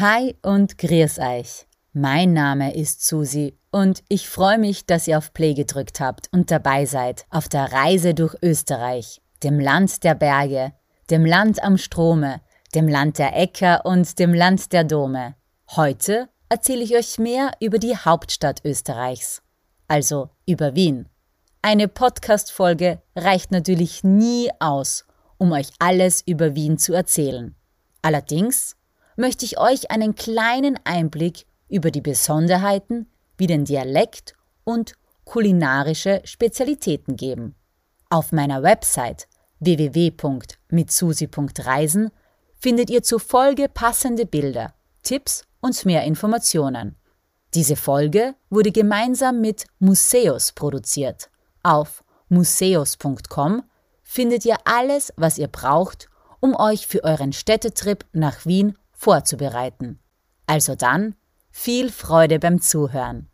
Hi und grüß euch. Mein Name ist Susi und ich freue mich, dass ihr auf Play gedrückt habt und dabei seid auf der Reise durch Österreich, dem Land der Berge, dem Land am Strome, dem Land der Äcker und dem Land der Dome. Heute erzähle ich euch mehr über die Hauptstadt Österreichs, also über Wien. Eine Podcast-Folge reicht natürlich nie aus, um euch alles über Wien zu erzählen. Allerdings möchte ich euch einen kleinen Einblick über die Besonderheiten wie den Dialekt und kulinarische Spezialitäten geben. Auf meiner Website www.mitsusi.reisen findet ihr zur Folge passende Bilder, Tipps und mehr Informationen. Diese Folge wurde gemeinsam mit Museus produziert. Auf museus.com findet ihr alles, was ihr braucht, um euch für euren Städtetrip nach Wien vorzubereiten. Also dann, viel Freude beim Zuhören.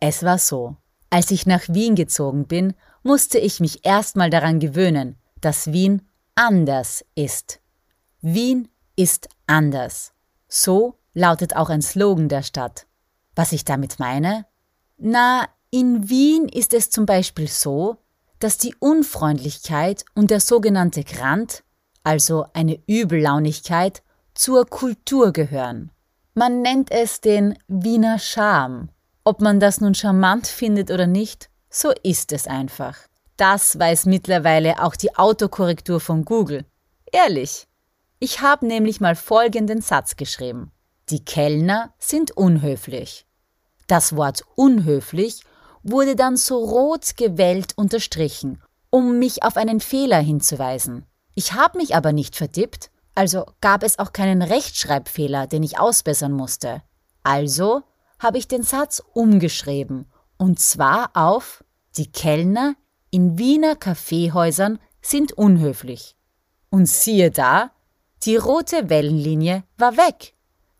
Es war so. Als ich nach Wien gezogen bin, musste ich mich erstmal daran gewöhnen, dass Wien anders ist. Wien ist anders. So lautet auch ein Slogan der Stadt. Was ich damit meine? Na, in Wien ist es zum Beispiel so, dass die Unfreundlichkeit und der sogenannte Grant, also eine Übellaunigkeit, zur Kultur gehören. Man nennt es den Wiener Charme. Ob man das nun charmant findet oder nicht, so ist es einfach. Das weiß mittlerweile auch die Autokorrektur von Google. Ehrlich. Ich habe nämlich mal folgenden Satz geschrieben. Die Kellner sind unhöflich. Das Wort unhöflich wurde dann so rot gewellt unterstrichen, um mich auf einen Fehler hinzuweisen. Ich habe mich aber nicht verdippt, also gab es auch keinen Rechtschreibfehler, den ich ausbessern musste. Also habe ich den Satz umgeschrieben, und zwar auf Die Kellner in Wiener Kaffeehäusern sind unhöflich. Und siehe da, die rote Wellenlinie war weg.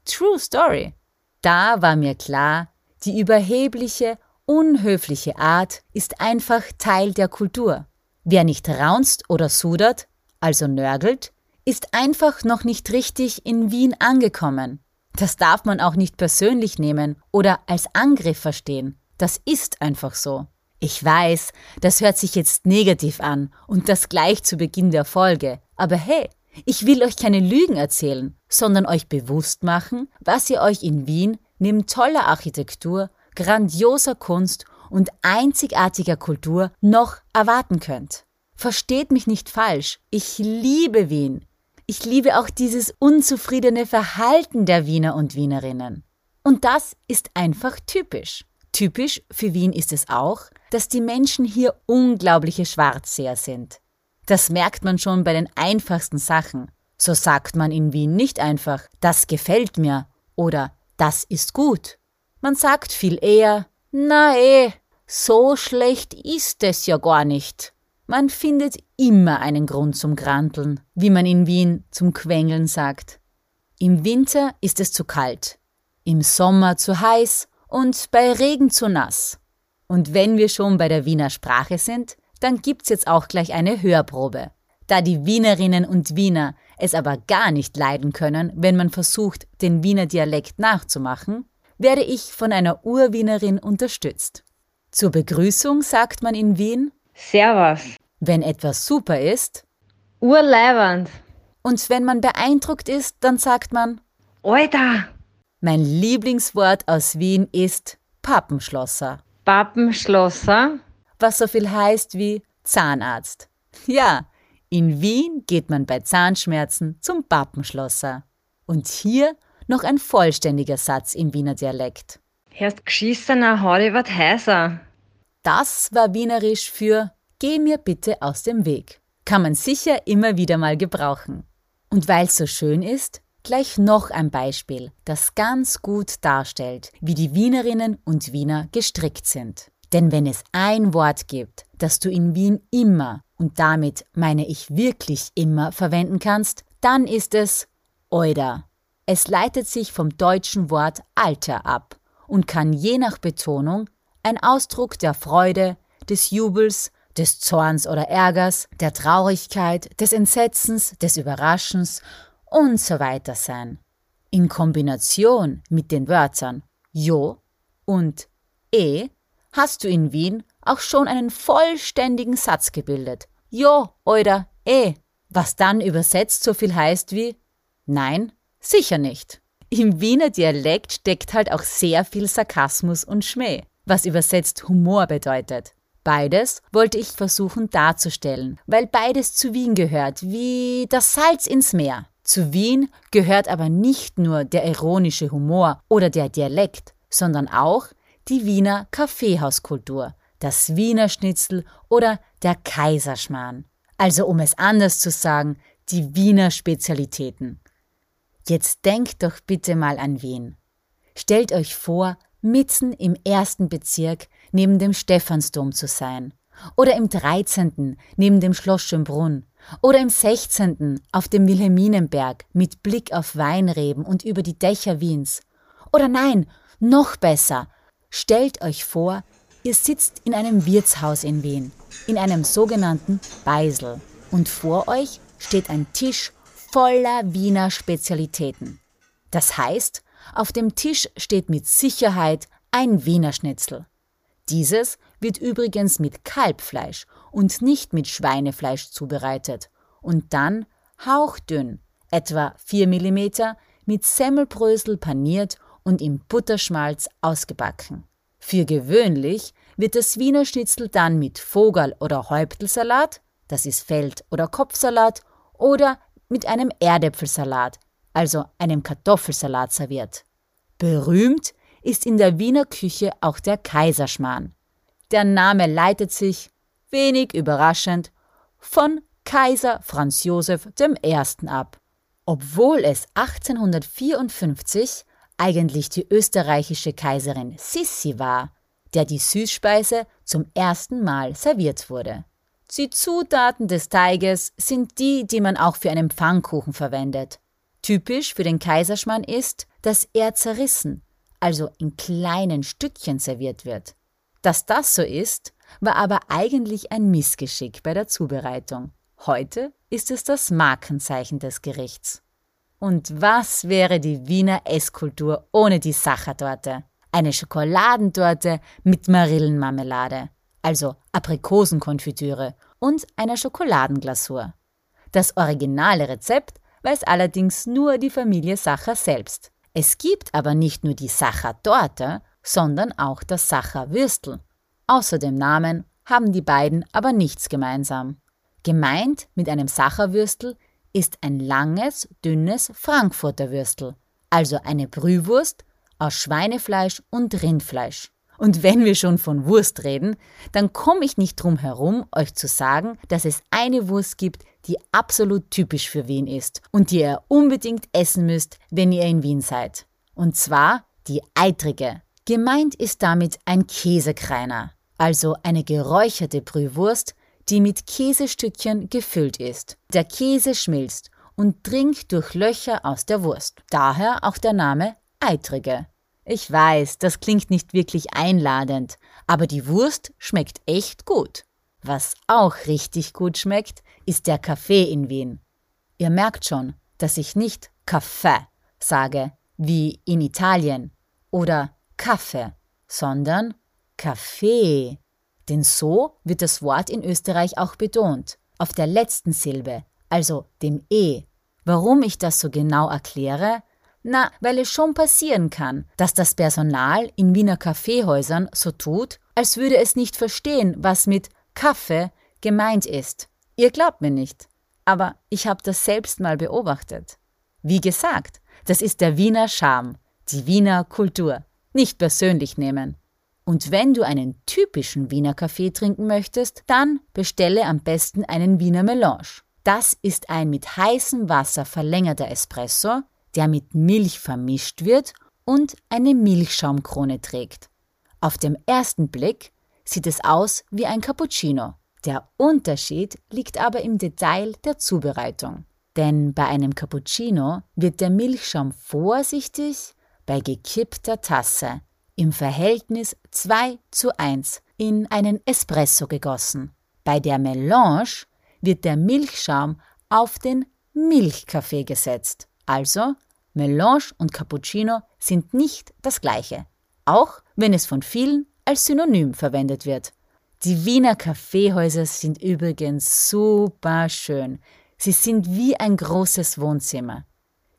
True Story. Da war mir klar, die überhebliche Unhöfliche Art ist einfach Teil der Kultur. Wer nicht raunzt oder sudert, also nörgelt, ist einfach noch nicht richtig in Wien angekommen. Das darf man auch nicht persönlich nehmen oder als Angriff verstehen. Das ist einfach so. Ich weiß, das hört sich jetzt negativ an und das gleich zu Beginn der Folge. Aber hey, ich will euch keine Lügen erzählen, sondern euch bewusst machen, was ihr euch in Wien neben toller Architektur grandioser Kunst und einzigartiger Kultur noch erwarten könnt. Versteht mich nicht falsch, ich liebe Wien. Ich liebe auch dieses unzufriedene Verhalten der Wiener und Wienerinnen. Und das ist einfach typisch. Typisch für Wien ist es auch, dass die Menschen hier unglaubliche Schwarzseher sind. Das merkt man schon bei den einfachsten Sachen. So sagt man in Wien nicht einfach, das gefällt mir oder das ist gut. Man sagt viel eher, na eh, so schlecht ist es ja gar nicht. Man findet immer einen Grund zum Granteln, wie man in Wien zum Quengeln sagt. Im Winter ist es zu kalt, im Sommer zu heiß und bei Regen zu nass. Und wenn wir schon bei der Wiener Sprache sind, dann gibt's jetzt auch gleich eine Hörprobe. Da die Wienerinnen und Wiener es aber gar nicht leiden können, wenn man versucht, den Wiener Dialekt nachzumachen, werde ich von einer Urwienerin unterstützt. Zur Begrüßung sagt man in Wien Servus. Wenn etwas super ist, Urleibend. Und wenn man beeindruckt ist, dann sagt man Alter. Mein Lieblingswort aus Wien ist Pappenschlosser. Pappenschlosser? Was so viel heißt wie Zahnarzt. Ja, in Wien geht man bei Zahnschmerzen zum Pappenschlosser. Und hier noch ein vollständiger Satz im Wiener Dialekt. Erst geschissener, wat heißer. Das war wienerisch für Geh mir bitte aus dem Weg. Kann man sicher immer wieder mal gebrauchen. Und weil es so schön ist, gleich noch ein Beispiel, das ganz gut darstellt, wie die Wienerinnen und Wiener gestrickt sind. Denn wenn es ein Wort gibt, das du in Wien immer, und damit meine ich wirklich immer, verwenden kannst, dann ist es Euda. Es leitet sich vom deutschen Wort Alter ab und kann je nach Betonung ein Ausdruck der Freude, des Jubels, des Zorns oder Ärgers, der Traurigkeit, des Entsetzens, des Überraschens und so weiter sein. In Kombination mit den Wörtern jo und e hast du in Wien auch schon einen vollständigen Satz gebildet. Jo oder e, was dann übersetzt so viel heißt wie Nein, sicher nicht. Im Wiener Dialekt steckt halt auch sehr viel Sarkasmus und Schmäh, was übersetzt Humor bedeutet. Beides wollte ich versuchen darzustellen, weil beides zu Wien gehört, wie das Salz ins Meer. Zu Wien gehört aber nicht nur der ironische Humor oder der Dialekt, sondern auch die Wiener Kaffeehauskultur, das Wiener Schnitzel oder der Kaiserschmarrn. Also um es anders zu sagen, die Wiener Spezialitäten. Jetzt denkt doch bitte mal an Wien. Stellt euch vor, mitten im ersten Bezirk neben dem Stephansdom zu sein. Oder im 13. neben dem Schloss Schönbrunn. Oder im 16. auf dem Wilhelminenberg mit Blick auf Weinreben und über die Dächer Wiens. Oder nein, noch besser. Stellt euch vor, ihr sitzt in einem Wirtshaus in Wien, in einem sogenannten Beisel. Und vor euch steht ein Tisch voller Wiener Spezialitäten. Das heißt, auf dem Tisch steht mit Sicherheit ein Wiener Schnitzel. Dieses wird übrigens mit Kalbfleisch und nicht mit Schweinefleisch zubereitet und dann hauchdünn, etwa 4 mm, mit Semmelbrösel paniert und im Butterschmalz ausgebacken. Für gewöhnlich wird das Wiener Schnitzel dann mit Vogel- oder Häuptelsalat, das ist Feld- oder Kopfsalat, oder mit einem Erdäpfelsalat, also einem Kartoffelsalat serviert. Berühmt ist in der Wiener Küche auch der Kaiserschmarrn. Der Name leitet sich, wenig überraschend, von Kaiser Franz Josef I. ab. Obwohl es 1854 eigentlich die österreichische Kaiserin Sissi war, der die Süßspeise zum ersten Mal serviert wurde. Die Zutaten des Teiges sind die, die man auch für einen Pfannkuchen verwendet. Typisch für den Kaiserschmarrn ist, dass er zerrissen, also in kleinen Stückchen serviert wird. Dass das so ist, war aber eigentlich ein Missgeschick bei der Zubereitung. Heute ist es das Markenzeichen des Gerichts. Und was wäre die Wiener Esskultur ohne die Sachertorte? Eine Schokoladentorte mit Marillenmarmelade also Aprikosenkonfitüre und einer Schokoladenglasur. Das originale Rezept weiß allerdings nur die Familie Sacher selbst. Es gibt aber nicht nur die Sacher-Torte, sondern auch das Sacher-Würstel. Außer dem Namen haben die beiden aber nichts gemeinsam. Gemeint mit einem Sacherwürstel ist ein langes, dünnes Frankfurter Würstel, also eine Brühwurst aus Schweinefleisch und Rindfleisch. Und wenn wir schon von Wurst reden, dann komme ich nicht drum herum, euch zu sagen, dass es eine Wurst gibt, die absolut typisch für Wien ist und die ihr unbedingt essen müsst, wenn ihr in Wien seid. Und zwar die eitrige. Gemeint ist damit ein Käsekreiner, also eine geräucherte Brühwurst, die mit Käsestückchen gefüllt ist. Der Käse schmilzt und dringt durch Löcher aus der Wurst. Daher auch der Name eitrige. Ich weiß, das klingt nicht wirklich einladend, aber die Wurst schmeckt echt gut. Was auch richtig gut schmeckt, ist der Kaffee in Wien. Ihr merkt schon, dass ich nicht Kaffee sage, wie in Italien, oder Kaffee, sondern Kaffee. Denn so wird das Wort in Österreich auch betont, auf der letzten Silbe, also dem E. Warum ich das so genau erkläre, na, weil es schon passieren kann, dass das Personal in Wiener Kaffeehäusern so tut, als würde es nicht verstehen, was mit Kaffee gemeint ist. Ihr glaubt mir nicht, aber ich habe das selbst mal beobachtet. Wie gesagt, das ist der Wiener Charme, die Wiener Kultur. Nicht persönlich nehmen. Und wenn du einen typischen Wiener Kaffee trinken möchtest, dann bestelle am besten einen Wiener Melange. Das ist ein mit heißem Wasser verlängerter Espresso, der mit Milch vermischt wird und eine Milchschaumkrone trägt. Auf dem ersten Blick sieht es aus wie ein Cappuccino. Der Unterschied liegt aber im Detail der Zubereitung. Denn bei einem Cappuccino wird der Milchschaum vorsichtig bei gekippter Tasse im Verhältnis 2 zu 1 in einen Espresso gegossen. Bei der Melange wird der Milchschaum auf den Milchkaffee gesetzt. Also Melange und Cappuccino sind nicht das gleiche, auch wenn es von vielen als Synonym verwendet wird. Die Wiener Kaffeehäuser sind übrigens super schön. Sie sind wie ein großes Wohnzimmer.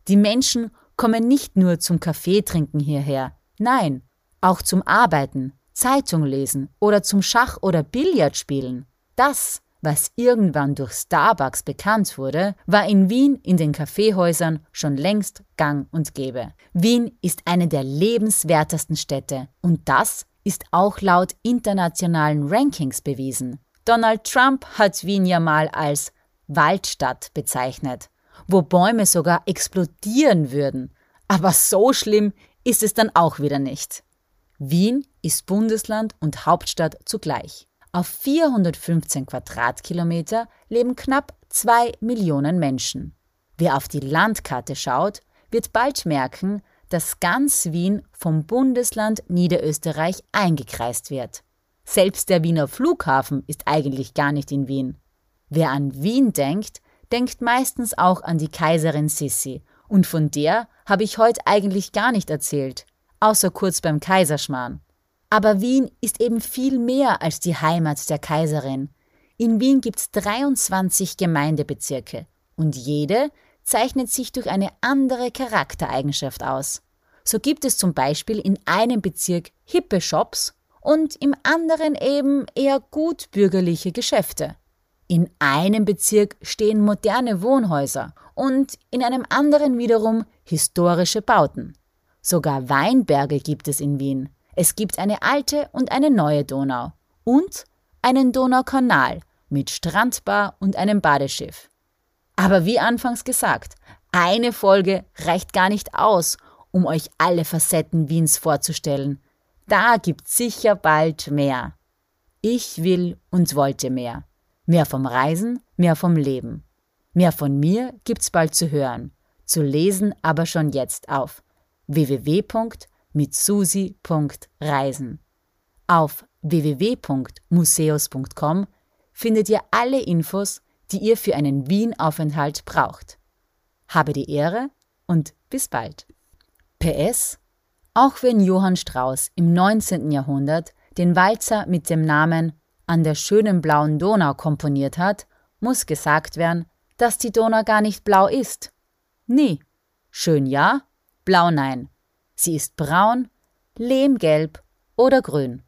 Die Menschen kommen nicht nur zum Kaffeetrinken hierher, nein, auch zum Arbeiten, Zeitung lesen oder zum Schach- oder Billardspielen. Das, was irgendwann durch Starbucks bekannt wurde, war in Wien in den Kaffeehäusern schon längst gang und gäbe. Wien ist eine der lebenswertesten Städte und das ist auch laut internationalen Rankings bewiesen. Donald Trump hat Wien ja mal als Waldstadt bezeichnet, wo Bäume sogar explodieren würden. Aber so schlimm ist es dann auch wieder nicht. Wien ist Bundesland und Hauptstadt zugleich. Auf 415 Quadratkilometer leben knapp zwei Millionen Menschen. Wer auf die Landkarte schaut, wird bald merken, dass ganz Wien vom Bundesland Niederösterreich eingekreist wird. Selbst der Wiener Flughafen ist eigentlich gar nicht in Wien. Wer an Wien denkt, denkt meistens auch an die Kaiserin Sissi, und von der habe ich heute eigentlich gar nicht erzählt, außer kurz beim Kaiserschmarrn. Aber Wien ist eben viel mehr als die Heimat der Kaiserin. In Wien gibt es 23 Gemeindebezirke und jede zeichnet sich durch eine andere Charaktereigenschaft aus. So gibt es zum Beispiel in einem Bezirk hippe Shops und im anderen eben eher gutbürgerliche Geschäfte. In einem Bezirk stehen moderne Wohnhäuser und in einem anderen wiederum historische Bauten. Sogar Weinberge gibt es in Wien. Es gibt eine alte und eine neue Donau und einen Donaukanal mit Strandbar und einem Badeschiff. Aber wie anfangs gesagt, eine Folge reicht gar nicht aus, um euch alle Facetten Wiens vorzustellen. Da gibt's sicher bald mehr. Ich will und wollte mehr. Mehr vom Reisen, mehr vom Leben. Mehr von mir gibt's bald zu hören, zu lesen aber schon jetzt auf www.mitsusi.reisen. Auf www.museus.com findet ihr alle Infos, die ihr für einen Wien-Aufenthalt braucht. Habe die Ehre und bis bald. PS Auch wenn Johann Strauss im 19. Jahrhundert den Walzer mit dem Namen an der schönen blauen Donau komponiert hat, muss gesagt werden, dass die Donau gar nicht blau ist. Nie. Schön ja, blau nein. Sie ist braun, lehmgelb oder grün.